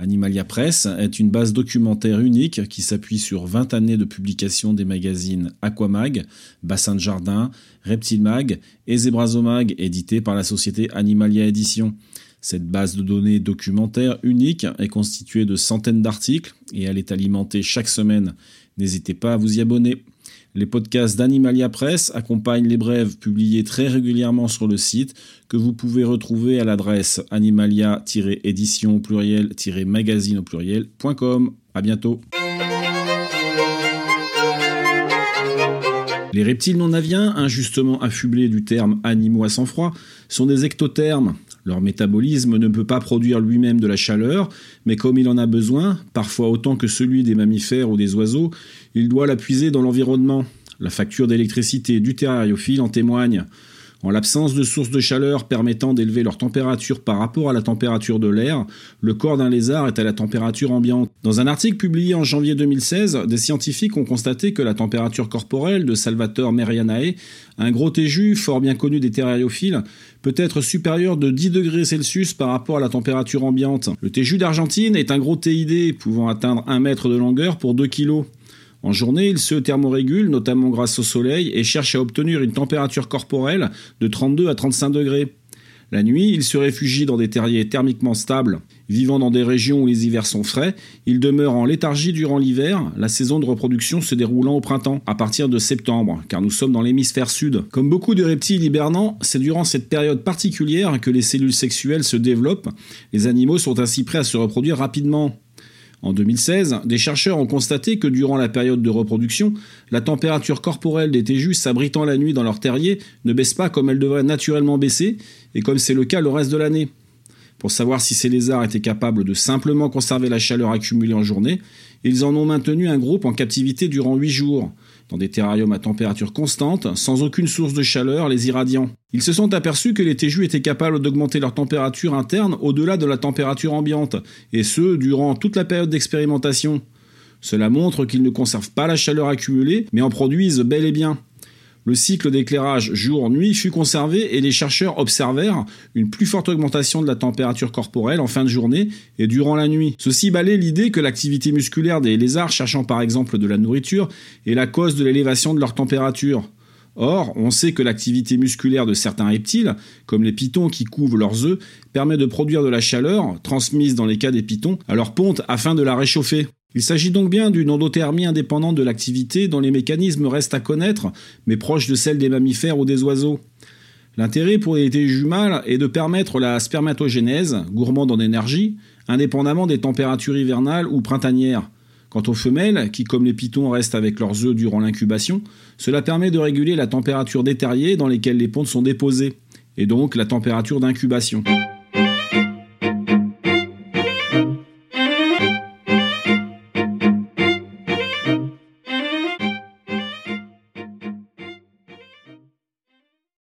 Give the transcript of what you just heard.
Animalia Press est une base documentaire unique qui s'appuie sur 20 années de publication des magazines Aquamag, Bassin de Jardin, Reptile Mag et Zebrazomag, édité par la société Animalia Édition. Cette base de données documentaire unique est constituée de centaines d'articles et elle est alimentée chaque semaine. N'hésitez pas à vous y abonner. Les podcasts d'Animalia Press accompagnent les brèves publiées très régulièrement sur le site que vous pouvez retrouver à l'adresse animalia-édition pluriel-magazine au pluriel.com. À bientôt. Les reptiles non aviens, injustement affublés du terme animaux à sang-froid, sont des ectothermes. Leur métabolisme ne peut pas produire lui-même de la chaleur, mais comme il en a besoin, parfois autant que celui des mammifères ou des oiseaux, il doit la puiser dans l'environnement. La facture d'électricité du terrariophile en témoigne. En l'absence de sources de chaleur permettant d'élever leur température par rapport à la température de l'air, le corps d'un lézard est à la température ambiante. Dans un article publié en janvier 2016, des scientifiques ont constaté que la température corporelle de Salvatore Merianae, un gros téju fort bien connu des terrariophiles, peut être supérieure de 10 degrés Celsius par rapport à la température ambiante. Le téju d'Argentine est un gros TID pouvant atteindre 1 mètre de longueur pour 2 kg. En journée, il se thermorégule, notamment grâce au soleil, et cherche à obtenir une température corporelle de 32 à 35 degrés. La nuit, il se réfugie dans des terriers thermiquement stables. Vivant dans des régions où les hivers sont frais, il demeure en léthargie durant l'hiver, la saison de reproduction se déroulant au printemps, à partir de septembre, car nous sommes dans l'hémisphère sud. Comme beaucoup de reptiles hibernants, c'est durant cette période particulière que les cellules sexuelles se développent. Les animaux sont ainsi prêts à se reproduire rapidement. En 2016, des chercheurs ont constaté que durant la période de reproduction, la température corporelle des téjus s'abritant la nuit dans leur terrier ne baisse pas comme elle devrait naturellement baisser, et comme c'est le cas le reste de l'année. Pour savoir si ces lézards étaient capables de simplement conserver la chaleur accumulée en journée, ils en ont maintenu un groupe en captivité durant 8 jours dans des terrariums à température constante, sans aucune source de chaleur, les irradiant. Ils se sont aperçus que les téjus étaient capables d'augmenter leur température interne au-delà de la température ambiante, et ce, durant toute la période d'expérimentation. Cela montre qu'ils ne conservent pas la chaleur accumulée, mais en produisent bel et bien. Le cycle d'éclairage jour-nuit fut conservé et les chercheurs observèrent une plus forte augmentation de la température corporelle en fin de journée et durant la nuit. Ceci balait l'idée que l'activité musculaire des lézards cherchant par exemple de la nourriture est la cause de l'élévation de leur température. Or, on sait que l'activité musculaire de certains reptiles, comme les pitons qui couvent leurs œufs, permet de produire de la chaleur, transmise dans les cas des pitons, à leur ponte afin de la réchauffer. Il s'agit donc bien d'une endothermie indépendante de l'activité dont les mécanismes restent à connaître, mais proches de celles des mammifères ou des oiseaux. L'intérêt pour les téjus mâles est de permettre la spermatogénèse, gourmande en énergie, indépendamment des températures hivernales ou printanières. Quant aux femelles, qui comme les pitons restent avec leurs œufs durant l'incubation, cela permet de réguler la température des terriers dans lesquels les pontes sont déposées, et donc la température d'incubation.